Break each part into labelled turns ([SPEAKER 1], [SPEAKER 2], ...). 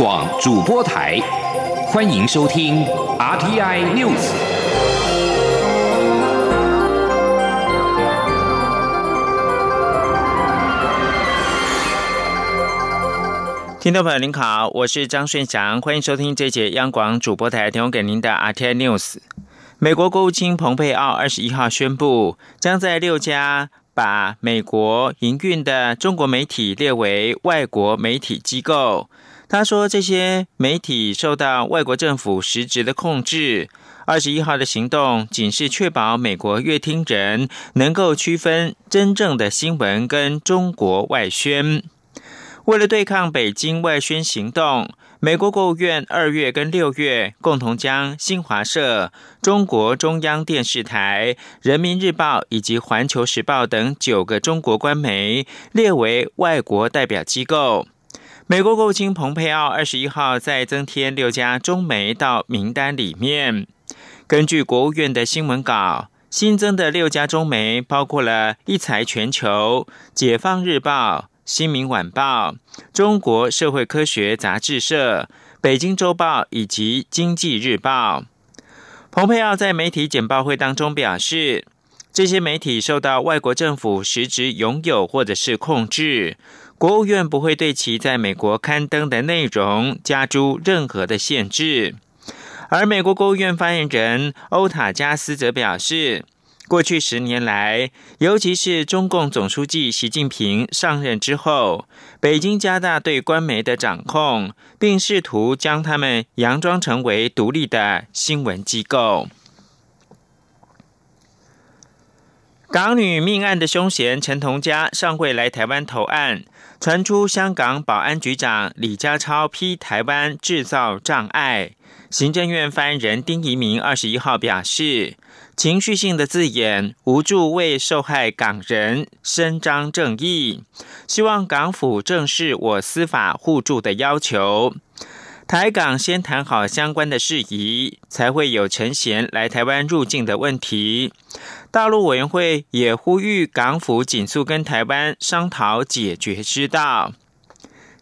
[SPEAKER 1] 广主播台，欢迎收听 RTI News。
[SPEAKER 2] 听众朋友您好，我是张顺祥，欢迎收听这节央广主播台提供给您的 RTI News。美国国务卿蓬佩奥二十一号宣布，将在六家把美国营运的中国媒体列为外国媒体机构。他说，这些媒体受到外国政府实质的控制。二十一号的行动仅是确保美国乐听人能够区分真正的新闻跟中国外宣。为了对抗北京外宣行动。美国国务院二月跟六月共同将新华社、中国中央电视台、人民日报以及环球时报等九个中国官媒列为外国代表机构。美国国务卿蓬佩奥二十一号再增添六家中媒到名单里面。根据国务院的新闻稿，新增的六家中媒包括了一财全球、解放日报。新民晚报、中国社会科学杂志社、北京周报以及经济日报。蓬佩奥在媒体简报会当中表示，这些媒体受到外国政府实质拥有或者是控制，国务院不会对其在美国刊登的内容加诸任何的限制。而美国国务院发言人欧塔加斯则表示。过去十年来，尤其是中共总书记习近平上任之后，北京加大对官媒的掌控，并试图将他们佯装成为独立的新闻机构。港女命案的凶嫌陈同佳上会来台湾投案，传出香港保安局长李家超批台湾制造障碍。行政院发言人丁仪明二十一号表示。情绪性的字眼无助为受害港人伸张正义，希望港府正视我司法互助的要求。台港先谈好相关的事宜，才会有陈贤来台湾入境的问题。大陆委员会也呼吁港府紧速跟台湾商讨解决之道。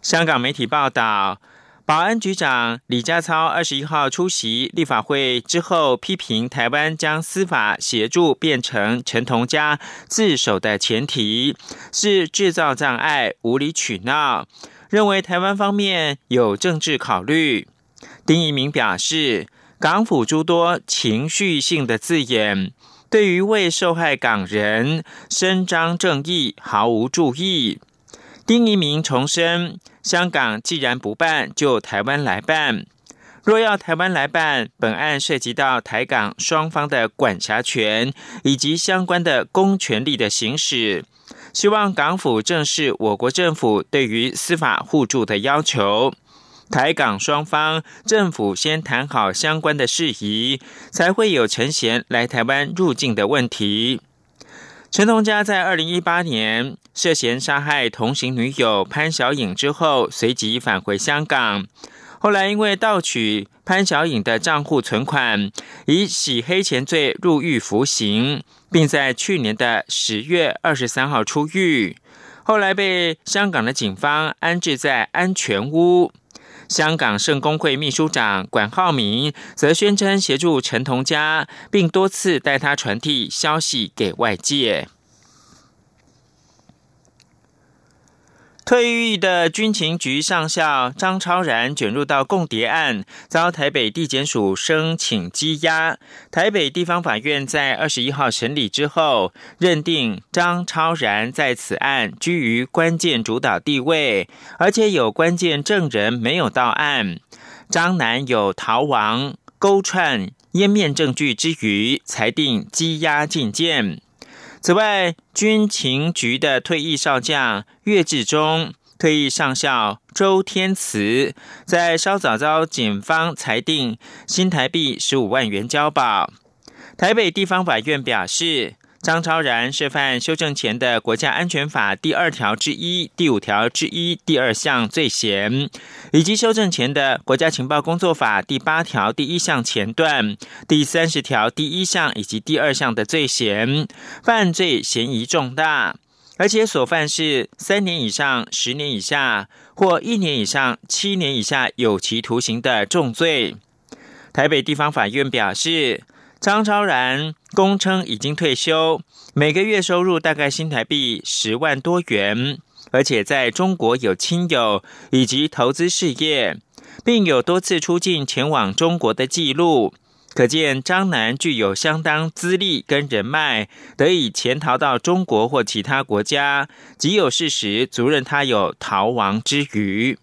[SPEAKER 2] 香港媒体报道。保安局长李家超二十一号出席立法会之后，批评台湾将司法协助变成陈同佳自首的前提，是制造障碍、无理取闹，认为台湾方面有政治考虑。丁一鸣表示，港府诸多情绪性的字眼，对于为受害港人伸张正义毫无注意。丁一鸣重申。香港既然不办，就台湾来办。若要台湾来办，本案涉及到台港双方的管辖权以及相关的公权力的行使。希望港府正视我国政府对于司法互助的要求。台港双方政府先谈好相关的事宜，才会有陈贤来台湾入境的问题。陈同佳在二零一八年涉嫌杀害同行女友潘小颖之后，随即返回香港。后来因为盗取潘小颖的账户存款，以洗黑钱罪入狱服刑，并在去年的十月二十三号出狱。后来被香港的警方安置在安全屋。香港圣公会秘书长管浩明则宣称协助陈同佳，并多次带他传递消息给外界。退役的军情局上校张超然卷入到共谍案，遭台北地检署申请羁押。台北地方法院在二十一号审理之后，认定张超然在此案居于关键主导地位，而且有关键证人没有到案。张男有逃亡、勾串、湮灭证据之余，裁定羁押禁见。此外，军情局的退役少将岳志忠、退役上校周天慈，在稍早遭警方裁定新台币十五万元交保。台北地方法院表示。张超然涉犯修正前的国家安全法第二条之一、第五条之一第二项罪嫌，以及修正前的国家情报工作法第八条第一项前段、第三十条第一项以及第二项的罪嫌，犯罪嫌疑重大，而且所犯是三年以上十年以下，或一年以上七年以下有期徒刑的重罪。台北地方法院表示，张超然供称已经退休，每个月收入大概新台币十万多元，而且在中国有亲友以及投资事业，并有多次出境前往中国的记录。可见张楠具有相当资历跟人脉，得以潜逃到中国或其他国家，即有事实足认他有逃亡之余。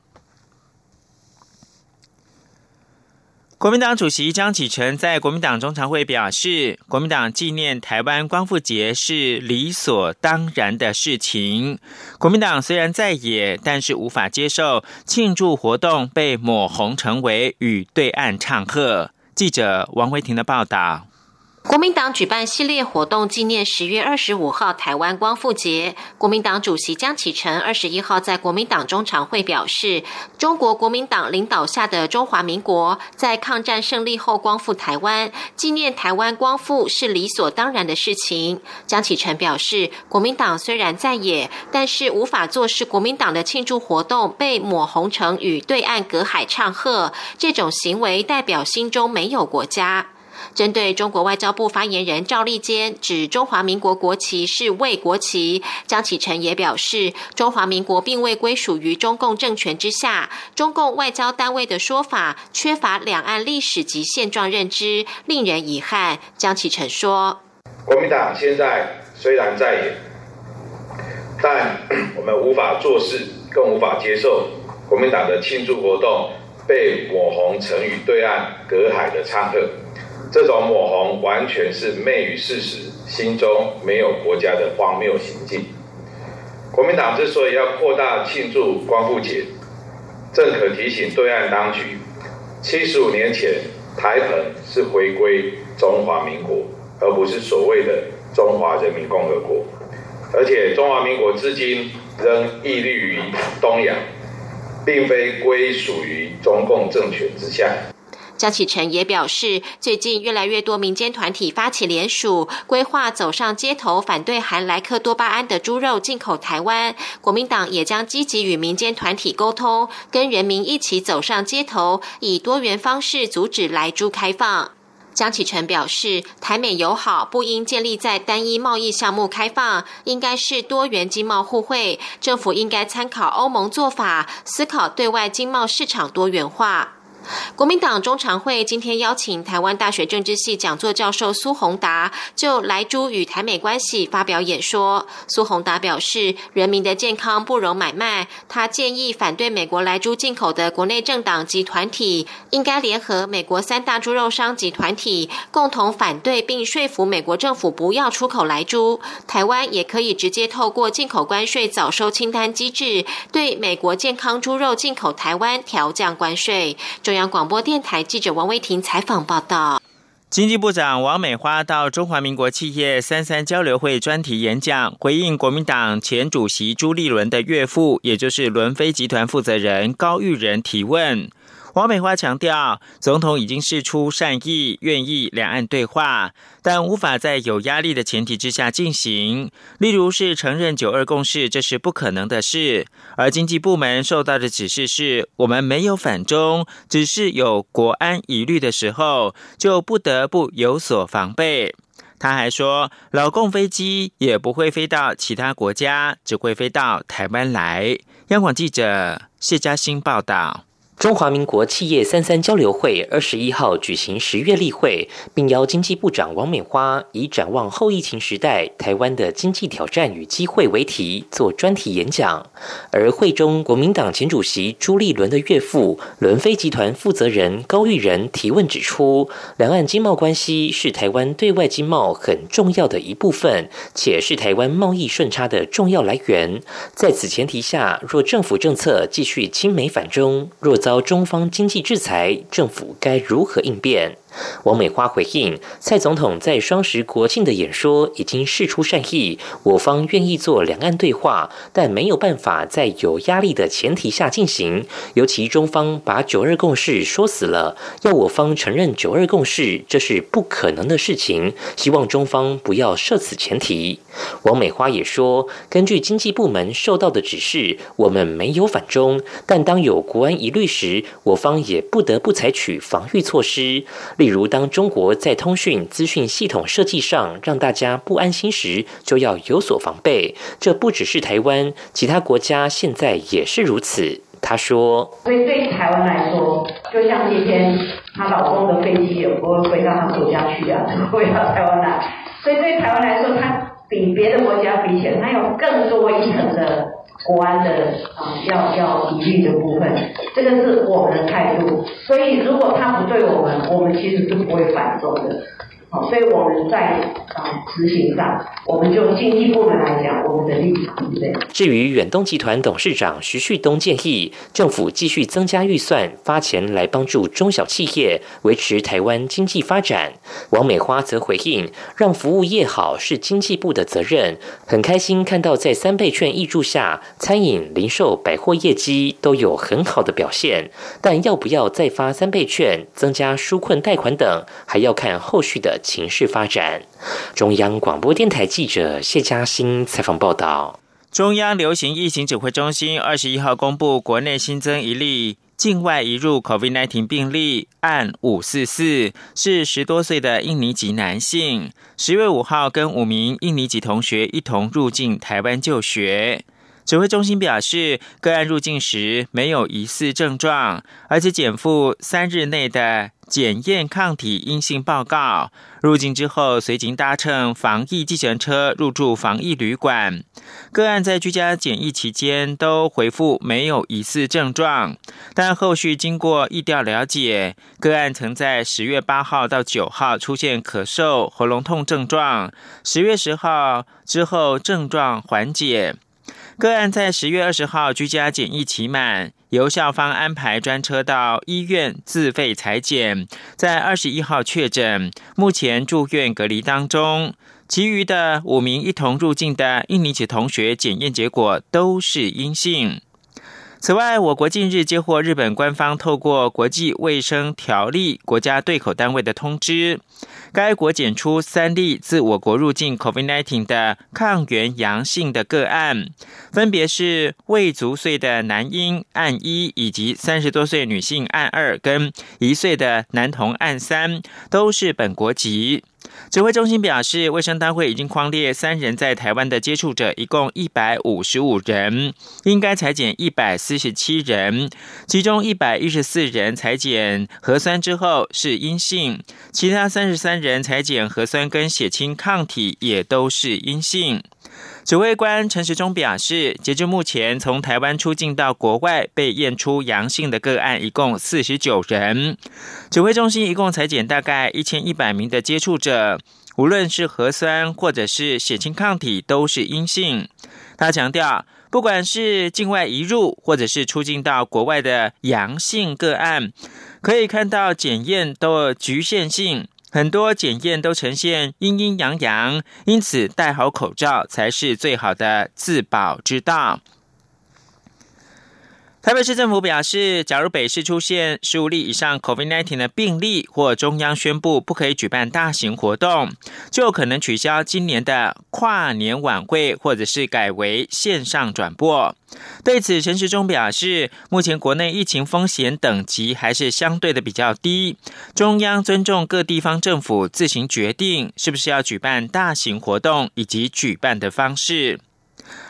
[SPEAKER 2] 国民党主席张启臣在国民党中常会表示，国民党纪念台湾光复节是理所当然的事情。国民党虽然在野，但是无法接受庆祝活动被抹红，成为与对岸唱和。记者王维婷的报道。
[SPEAKER 3] 国民党举办系列活动纪念十月二十五号台湾光复节。国民党主席江启臣二十一号在国民党中常会表示，中国国民党领导下的中华民国在抗战胜利后光复台湾，纪念台湾光复是理所当然的事情。江启臣表示，国民党虽然在野，但是无法做事。国民党的庆祝活动被抹红成与对岸隔海唱和，这种行为代表心中没有国家。针对中国外交部发言人赵立坚指中华民国国旗是魏国旗，江启臣也表示，中华民国并未归属于中共政权之下，中共外交单位的说法缺乏两岸历史及现状认知，令人遗憾。江启臣说：“国民党现在虽然在野，但我们无法做事，更无法接受国民党的庆祝活动被抹红成与对岸隔海的唱和。”这种抹红完全是昧于事实，心中没有国家的荒谬行径。国民党之所以要扩大庆祝光复节，正可提醒对岸当局：七十五年前，台澎是回归中华民国，而不是所谓的中华人民共和国。而且，中华民国至今仍屹立于东洋，并非归属于中共政权之下。江启臣也表示，最近越来越多民间团体发起联署，规划走上街头反对含莱克多巴胺的猪肉进口台湾。国民党也将积极与民间团体沟通，跟人民一起走上街头，以多元方式阻止莱猪开放。江启臣表示，台美友好不应建立在单一贸易项目开放，应该是多元经贸互惠。政府应该参考欧盟做法，思考对外经贸市场多元化。国民党中常会今天邀请台湾大学政治系讲座教授苏宏达就莱猪与台美关系发表演说。苏宏达表示，人民的健康不容买卖。他建议反对美国莱猪进口的国内政党及团体，应该联合美国三大猪肉商及团体，共同反对并说服美国政府不要出口莱猪。台湾也可以直接透过进口关税早收清单机制，对美国健康猪肉进口台湾调降关税。中中央广播电台记者王威婷采访报道：
[SPEAKER 2] 经济部长王美花到中华民国企业三三交流会专题演讲，回应国民党前主席朱立伦的岳父，也就是伦飞集团负责人高玉仁提问。王美花强调，总统已经示出善意，愿意两岸对话，但无法在有压力的前提之下进行。例如是承认九二共识，这是不可能的事。而经济部门受到的指示是，我们没有反中，只是有国安疑虑的时候，就不得不有所防备。他还说，老共飞机也不会飞到其他国家，只会飞到台湾来。央广记者谢嘉欣报道。
[SPEAKER 4] 中华民国企业三三交流会二十一号举行十月例会，并邀经济部长王美花以“展望后疫情时代台湾的经济挑战与机会”为题做专题演讲。而会中，国民党前主席朱立伦的岳父伦飞集团负责人高玉仁提问指出，两岸经贸关系是台湾对外经贸很重要的一部分，且是台湾贸易顺差的重要来源。在此前提下，若政府政策继续亲美反中，若遭中方经济制裁，政府该如何应变？王美花回应，蔡总统在双十国庆的演说已经释出善意，我方愿意做两岸对话，但没有办法在有压力的前提下进行。尤其中方把九二共识说死了，要我方承认九二共识，这是不可能的事情。希望中方不要设此前提。王美花也说，根据经济部门受到的指示，我们没有反中，但当有国安疑虑时，我方也不得不采取防御措施。例如，当中国在通讯资讯系统设计上让大家不安心时，就要有所防备。这不只是台湾，其他国家现在也是如此。他说：“
[SPEAKER 5] 所以对台湾来说，就像今天她老公的飞机也不会飞到她国家去啊，会到台湾来。所以对台湾来说，它比别的国家比起来，它有更多一层的国安的啊，要要疑虑的部分。这个是我们的态度。所以如果他不对我们，我们其实是不会反中的。”所以我们在啊执行上，我们就经济部门来讲，我们的立场对。
[SPEAKER 4] 至于远东集团董事长徐旭东建议，政府继续增加预算，发钱来帮助中小企业维持台湾经济发展。王美花则回应，让服务业好是经济部的责任。很开心看到在三倍券挹注下，餐饮、零售、百货业绩都有很好的表现。但要不要再发三倍券、增加纾困贷款等，还要看后续的。情势发展。中央广播电台记者谢嘉欣采访报道。
[SPEAKER 2] 中央流行疫情指挥中心二十一号公布，国内新增一例境外移入 COVID-19 病例，案五四四，是十多岁的印尼籍男性，十月五号跟五名印尼籍同学一同入境台湾就学。指挥中心表示，个案入境时没有疑似症状，而且减负三日内的检验抗体阴性报告。入境之后，随即搭乘防疫计程车入住防疫旅馆。个案在居家检疫期间都回复没有疑似症状，但后续经过疫调了解，个案曾在十月八号到九号出现咳嗽、喉咙痛症状，十月十号之后症状缓解。个案在十月二十号居家检疫期满，由校方安排专车到医院自费裁剪，在二十一号确诊，目前住院隔离当中。其余的五名一同入境的印尼籍同学检验结果都是阴性。此外，我国近日接获日本官方透过国际卫生条例国家对口单位的通知，该国检出三例自我国入境 COVID-19 的抗原阳性的个案，分别是未足岁的男婴案一，以及三十多岁女性案二，跟一岁的男童案三，都是本国籍。指挥中心表示，卫生单位已经框列三人在台湾的接触者，一共一百五十五人，应该裁减一百四十七人，其中一百一十四人裁减核酸之后是阴性，其他三十三人裁减核酸跟血清抗体也都是阴性。指挥官陈时中表示，截至目前，从台湾出境到国外被验出阳性的个案一共四十九人。指挥中心一共裁减大概一千一百名的接触者，无论是核酸或者是血清抗体都是阴性。他强调，不管是境外移入或者是出境到国外的阳性个案，可以看到检验都有局限性。很多检验都呈现阴阴阳阳，因此戴好口罩才是最好的自保之道。台北市政府表示，假如北市出现十五例以上 COVID-19 的病例，或中央宣布不可以举办大型活动，就可能取消今年的跨年晚会，或者是改为线上转播。对此，陈时中表示，目前国内疫情风险等级还是相对的比较低，中央尊重各地方政府自行决定是不是要举办大型活动以及举办的方式。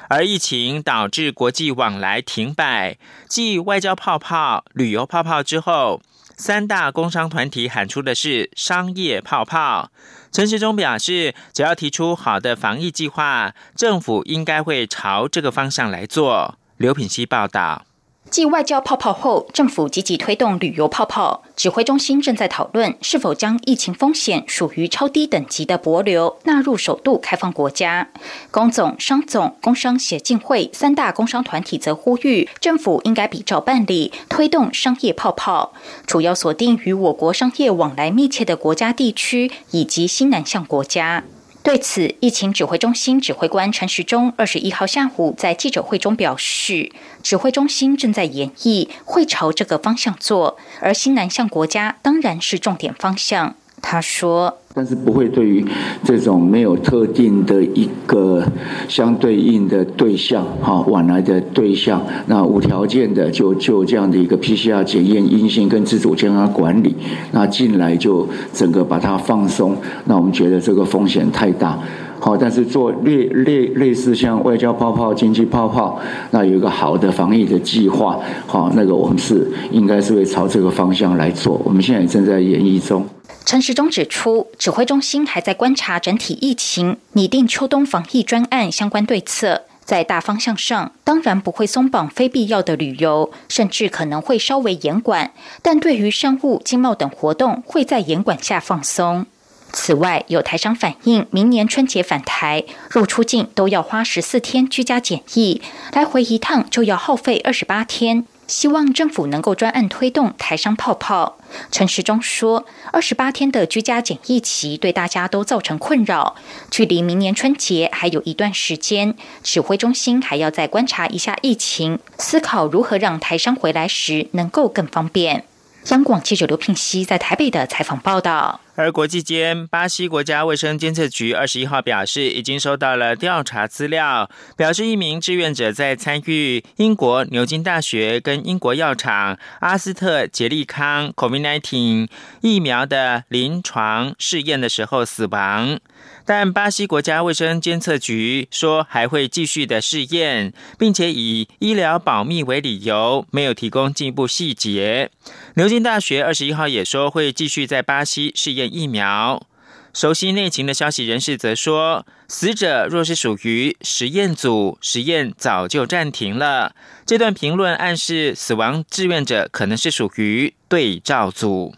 [SPEAKER 2] 而疫情导致国际往来停摆，继外交泡泡、旅游泡泡之后，三大工商团体喊出的是商业泡泡。陈时中表示，只要提出好的防疫计划，政府应该会朝这个方向来做。刘品希报道。
[SPEAKER 6] 继外交泡泡后，政府积极推动旅游泡泡。指挥中心正在讨论是否将疫情风险属于超低等级的博流纳入首度开放国家。工总、商总、工商协进会三大工商团体则呼吁，政府应该比照办理，推动商业泡泡，主要锁定与我国商业往来密切的国家地区以及新南向国家。对此，疫情指挥中心指挥官陈时中二十一号下午在记者会中表示，指挥中心正在研议，会朝这个方向做，而新南向国家当然是重点方向。他说。
[SPEAKER 7] 但是不会对于这种没有特定的一个相对应的对象，哈，往来的对象，那无条件的就就这样的一个 PCR 检验阴性跟自主健康管理，那进来就整个把它放松，那我们觉得这个风险太大，好，但是做类类类似像外交泡泡、经济泡泡，那有一个好的防疫的计划，好，那个我们是应该是会朝这个方向来做，我们现在正在演绎中。
[SPEAKER 6] 陈时中指出，指挥中心还在观察整体疫情，拟定秋冬防疫专案相关对策。在大方向上，当然不会松绑非必要的旅游，甚至可能会稍微严管；但对于商务、经贸等活动，会在严管下放松。此外，有台商反映，明年春节返台入出境都要花十四天居家检疫，来回一趟就要耗费二十八天。希望政府能够专案推动台商泡泡。陈时中说：“二十八天的居家检疫期对大家都造成困扰，距离明年春节还有一段时间，指挥中心还要再观察一下疫情，思考如何让台商回来时能够更方便。”央广记者刘聘熙在台北的采访报道。
[SPEAKER 2] 而国际间，巴西国家卫生监测局二十一号表示，已经收到了调查资料，表示一名志愿者在参与英国牛津大学跟英国药厂阿斯特捷利康 （COVID-19） 疫苗的临床试验的时候死亡。但巴西国家卫生监测局说还会继续的试验，并且以医疗保密为理由，没有提供进一步细节。牛津大学二十一号也说会继续在巴西试验疫苗。熟悉内情的消息人士则说，死者若是属于实验组，实验早就暂停了。这段评论暗示死亡志愿者可能是属于对照组。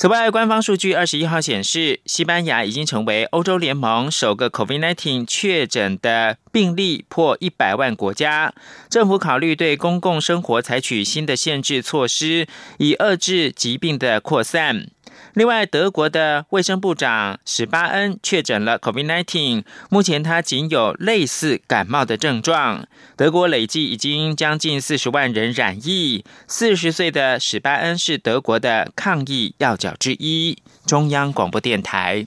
[SPEAKER 2] 此外，官方数据二十一号显示，西班牙已经成为欧洲联盟首个 COVID-19 确诊的病例破一百万国家。政府考虑对公共生活采取新的限制措施，以遏制疾病的扩散。另外，德国的卫生部长史巴恩确诊了 COVID-19，目前他仅有类似感冒的症状。德国累计已经将近四十万人染疫。四十岁的史巴恩是德国的抗疫要角之一。中央广播电台。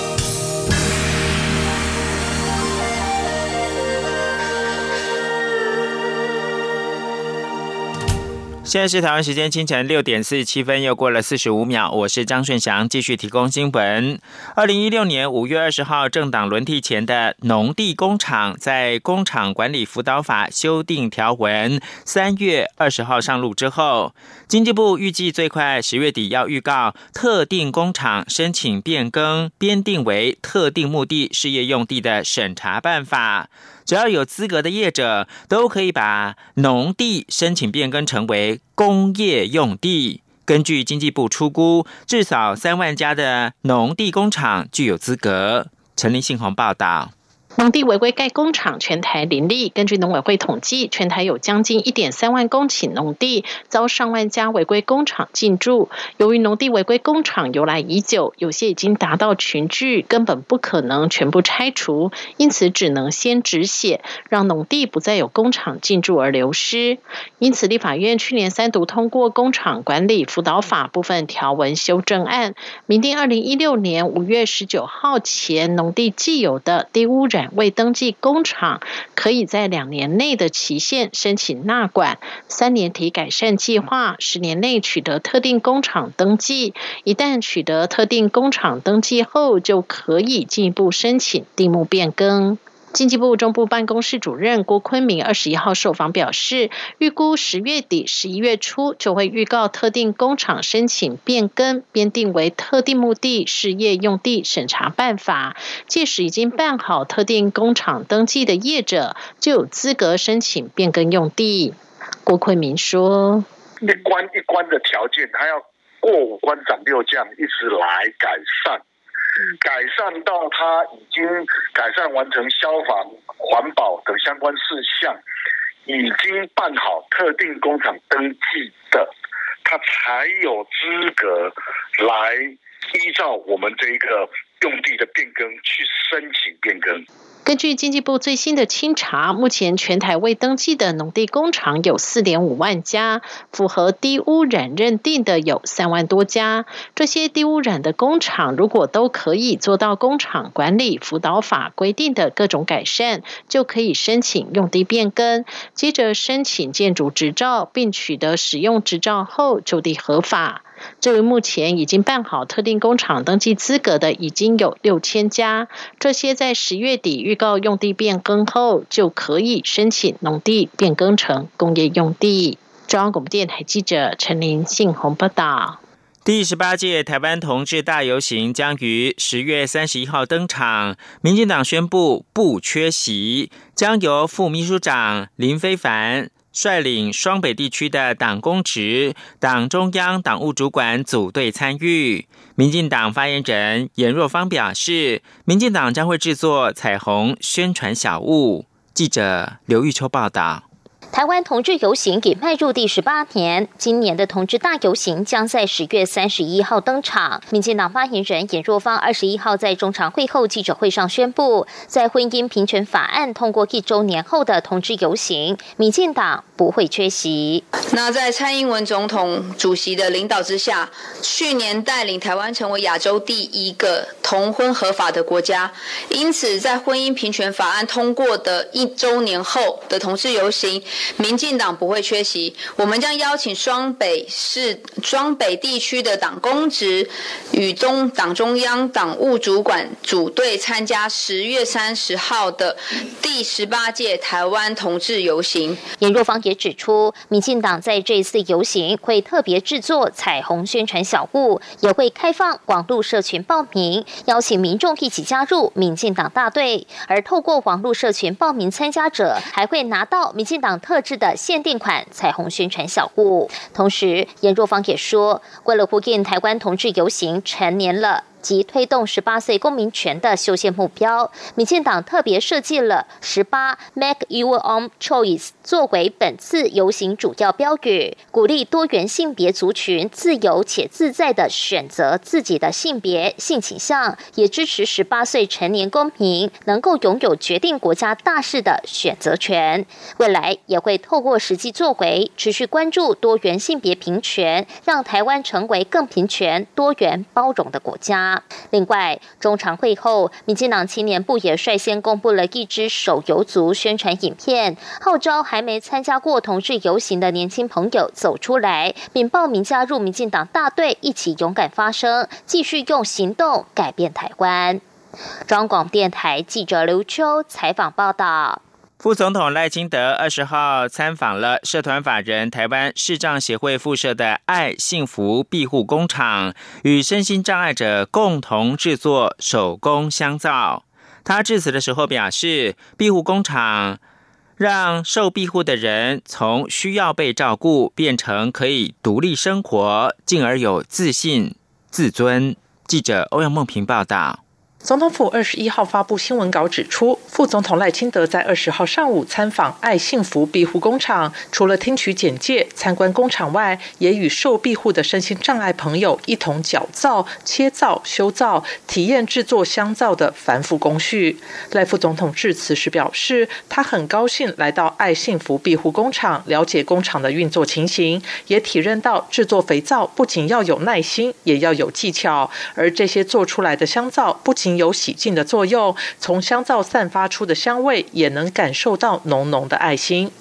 [SPEAKER 2] 现在是台湾时间清晨六点四十七分，又过了四十五秒。我是张顺祥，继续提供新闻。二零一六年五月二十号，政党轮替前的农地工厂在工厂管理辅导法修订条文三月二十号上路之后，经济部预计最快十月底要预告特定工厂申请变更编定为特定目的事业用地的审查办法。只要有资格的业者，都可以把农地申请变更成为工业用地。根据经济部出估，至少三万家的农地工厂具有资格。陈立信鸿报道。
[SPEAKER 8] 农地违规盖工厂，全台林立。根据农委会统计，全台有将近一点三万公顷农地遭上万家违规工厂进驻。由于农地违规工厂由来已久，有些已经达到群聚，根本不可能全部拆除，因此只能先止血，让农地不再有工厂进驻而流失。因此，立法院去年三读通过《工厂管理辅导法》部分条文修正案，明定二零一六年五月十九号前，农地既有的低污染。未登记工厂可以在两年内的期限申请纳管，三年提改善计划，十年内取得特定工厂登记。一旦取得特定工厂登记后，就可以进一步申请定目变更。经济部中部办公室主任郭坤明二十一号受访表示，预估十月底、十一月初就会预告特定工厂申请变更，编定为特定目的事业用地审查办法。届时已经办好特定工厂登记的业者，就有资格申请变更用地。郭坤明说：“
[SPEAKER 9] 一关一关的条件，他要过五关斩六将，一直来改善。”改善到他已经改善完成消防、环保等相关事项，已经办好特定工厂登记的，他才有资格来依照我们这一个用地的变更去申请变更。
[SPEAKER 8] 根据经济部最新的清查，目前全台未登记的农地工厂有四点五万家，符合低污染认定的有三万多家。这些低污染的工厂，如果都可以做到工厂管理辅导法规定的各种改善，就可以申请用地变更，接着申请建筑执照，并取得使用执照后就地合法。至于目前已经办好特定工厂登记资格的，已经有六千家。这些在十月底预告用地变更后，就可以申请农地变更成工业用地。中央广播电台记者陈林信宏报道。
[SPEAKER 2] 第十八届台湾同志大游行将于十月三十一号登场，民进党宣布不缺席，将由副秘书长林非凡。率领双北地区的党公职、党中央党务主管组队参与。民进党发言人严若芳表示，民进党将会制作彩虹宣传小物。记者刘玉秋报道。
[SPEAKER 10] 台湾同志游行已迈入第十八年，今年的同志大游行将在十月三十一号登场。民进党发言人尹若芳二十一号在中常会后记者会上宣布，在婚姻平权法案通过一周年后的同志游行，民进党不会缺席。
[SPEAKER 11] 那在蔡英文总统主席的领导之下，去年带领台湾成为亚洲第一个同婚合法的国家，因此在婚姻平权法案通过的一周年后的同志游行。民进党不会缺席，我们将邀请双北市、双北地区的党公职与中党中央党务主管组队参加十月三十号的第十八届台湾同志游行。
[SPEAKER 10] 严若芳也指出，民进党在这次游行会特别制作彩虹宣传小物，也会开放网络社群报名，邀请民众一起加入民进党大队。而透过网络社群报名参加者，还会拿到民进党特。特制的限定款彩虹宣传小物，同时严若芳也说，为了呼应台湾同志游行成年了。及推动十八岁公民权的修宪目标，民进党特别设计了“十八 Make Your Own Choice” 作为本次游行主要标语，鼓励多元性别族群自由且自在的选择自己的性别性倾向，也支持十八岁成年公民能够拥有决定国家大事的选择权。未来也会透过实际作为，持续关注多元性别平权，让台湾成为更平权、多元、包容的国家。另外，中常会后，民进党青年部也率先公布了一支手游族宣传影片，号召还没参加过同志游行的年轻朋友走出来，并报名加入民进党大队，一起勇敢发声，继续用行动改变台湾。中广电台记者刘秋采访报道。
[SPEAKER 2] 副总统赖清德二十号参访了社团法人台湾视障协会附设的爱幸福庇护工厂，与身心障碍者共同制作手工香皂。他致辞的时候表示，庇护工厂让受庇护的人从需要被照顾变成可以独立生活，进而有自信、自尊。记者欧阳梦平报道。
[SPEAKER 12] 总统府二十一号发布新闻稿指出，副总统赖清德在二十号上午参访爱幸福庇护工厂，除了听取简介、参观工厂外，也与受庇护的身心障碍朋友一同绞造、切造、修造，体验制作香皂的繁复工序。赖副总统致辞时表示，他很高兴来到爱幸福庇护工厂，了解工厂的运作情形，也体认到制作肥皂不仅要有耐心，也要有技巧，而这些做出来的香皂不仅有洗净的作用，从香皂散发出的香味也能感受到浓浓的爱心。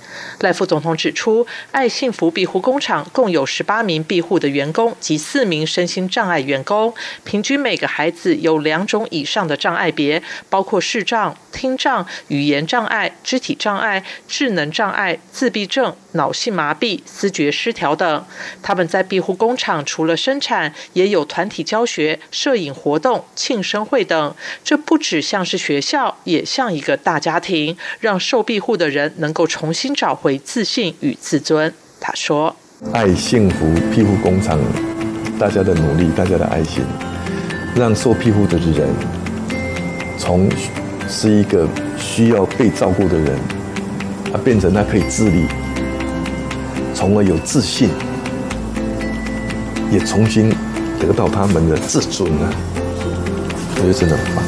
[SPEAKER 12] 赖副总统指出，爱幸福庇护工厂共有十八名庇护的员工及四名身心障碍员工，平均每个孩子有两种以上的障碍别，包括视障、听障、语言障碍、肢体障碍、智能障碍、自闭症、脑性麻痹、思觉失调等。他们在庇护工厂除了生产，也有团体教学、摄影活动、庆生会等。这不只像是学校，也像一个大家庭，让受庇护的人能够重新。找回自信与自尊，他说：“
[SPEAKER 13] 爱幸福庇护工厂，大家的努力，大家的爱心，让受庇护的人从是一个需要被照顾的人，他变成他可以自立，从而有自信，也重新得到他们的自尊啊！我觉得真的很棒。”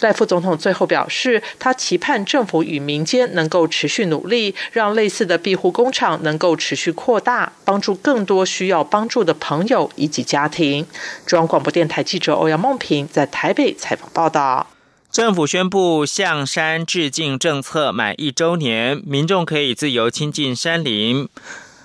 [SPEAKER 12] 赖副总统最后表示，他期盼政府与民间能够持续努力，让类似的庇护工厂能够持续扩大，帮助更多需要帮助的朋友以及家庭。中央广播电台记者欧阳梦平在台北采访报道。
[SPEAKER 2] 政府宣布向山致敬政策满一周年，民众可以自由亲近山林。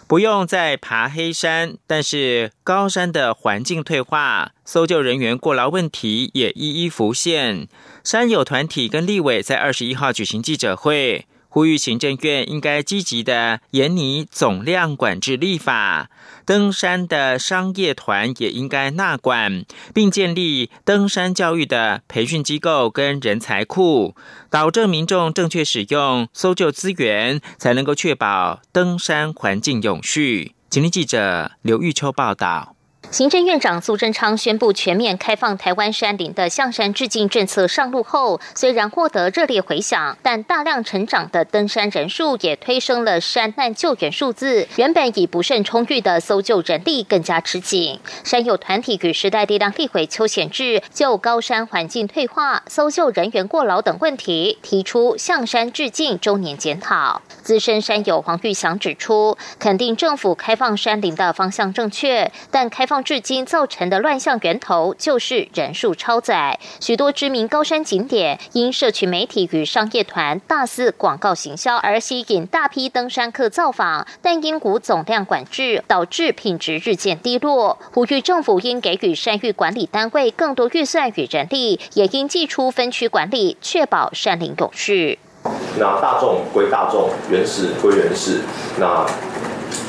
[SPEAKER 2] 不用再爬黑山，但是高山的环境退化、搜救人员过劳问题也一一浮现。山友团体跟立委在二十一号举行记者会。呼吁行政院应该积极的严拟总量管制立法，登山的商业团也应该纳管，并建立登山教育的培训机构跟人才库，保证民众正确使用搜救资源，才能够确保登山环境永续。请听记者刘玉秋报道。
[SPEAKER 10] 行政院长苏贞昌宣布全面开放台湾山林的向山致敬政策上路后，虽然获得热烈回响，但大量成长的登山人数也推升了山难救援数字。原本已不甚充裕的搜救人力更加吃紧。山友团体与时代力量立委邱显志就高山环境退化、搜救人员过劳等问题提出向山致敬周年检讨。资深山友黄玉祥指出，肯定政府开放山林的方向正确，但开放。至今造成的乱象源头就是人数超载，许多知名高山景点因社群媒体与商业团大肆广告行销而吸引大批登山客造访，但因股总量管制导致品质日渐低落。呼吁政府应给予山域管理单位更多预算与人力，也应寄出分区管理，确保山林永续。
[SPEAKER 14] 那大众归大众，原始归原始，那。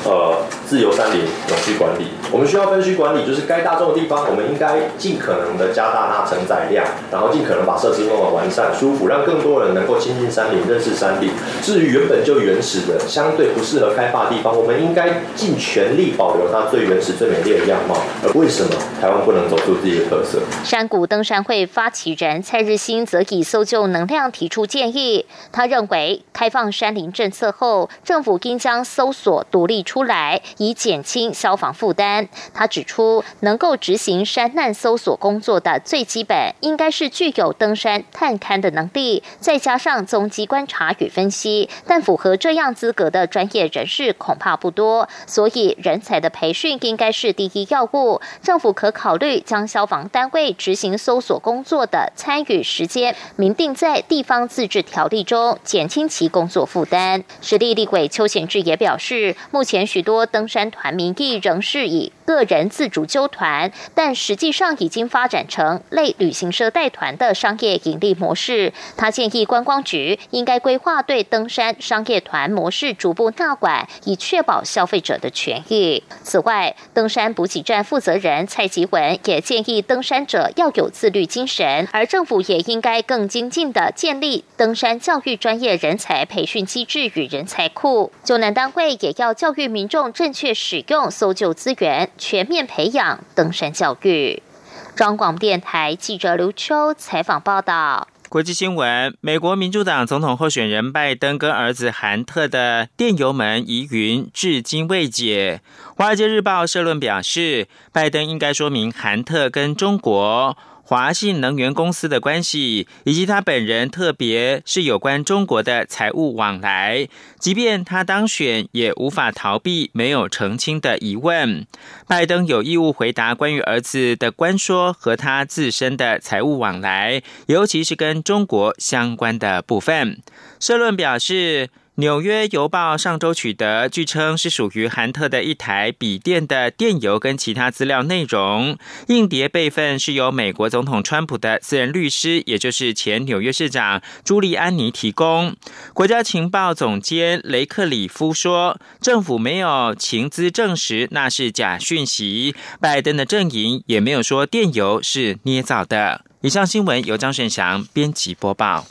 [SPEAKER 14] 呃，自由山林永续管理，我们需要分区管理，就是该大众的地方，我们应该尽可能的加大它承载量，然后尽可能把设施弄得完善、舒服，让更多人能够亲近山林、认识山林。至于原本就原始的、相对不适合开发的地方，我们应该尽全力保留它最原始、最美丽的样貌。而为什么台湾不能走出自己的特色？
[SPEAKER 10] 山谷登山会发起人蔡日新则以搜救能量提出建议，他认为开放山林政策后，政府应将搜索独立出。出来以减轻消防负担。他指出，能够执行山难搜索工作的最基本，应该是具有登山探勘的能力，再加上踪迹观察与分析。但符合这样资格的专业人士恐怕不多，所以人才的培训应该是第一要务。政府可考虑将消防单位执行搜索工作的参与时间明定在地方自治条例中，减轻其工作负担。实力立委邱显志也表示，目前。前许多登山团名义仍是以个人自主揪团，但实际上已经发展成类旅行社带团的商业盈利模式。他建议观光局应该规划对登山商业团模式逐步纳管，以确保消费者的权益。此外，登山补给站负责人蔡吉文也建议登山者要有自律精神，而政府也应该更精进的建立登山教育专业人才培训机制与人才库。救难单位也要教育。民众正确使用搜救资源，全面培养登山教育。中广电台记者刘秋采访报道。
[SPEAKER 2] 国际新闻：美国民主党总统候选人拜登跟儿子韩特的电邮门疑云至今未解。华尔街日报社论表示，拜登应该说明韩特跟中国。华信能源公司的关系，以及他本人，特别是有关中国的财务往来，即便他当选，也无法逃避没有澄清的疑问。拜登有义务回答关于儿子的官说和他自身的财务往来，尤其是跟中国相关的部分。社论表示。纽约邮报上周取得，据称是属于韩特的一台笔电的电邮跟其他资料内容，硬碟备份是由美国总统川普的私人律师，也就是前纽约市长朱利安尼提供。国家情报总监雷克里夫说，政府没有情资证实那是假讯息，拜登的阵营也没有说电邮是捏造的。以上新闻由张顺祥编辑播报。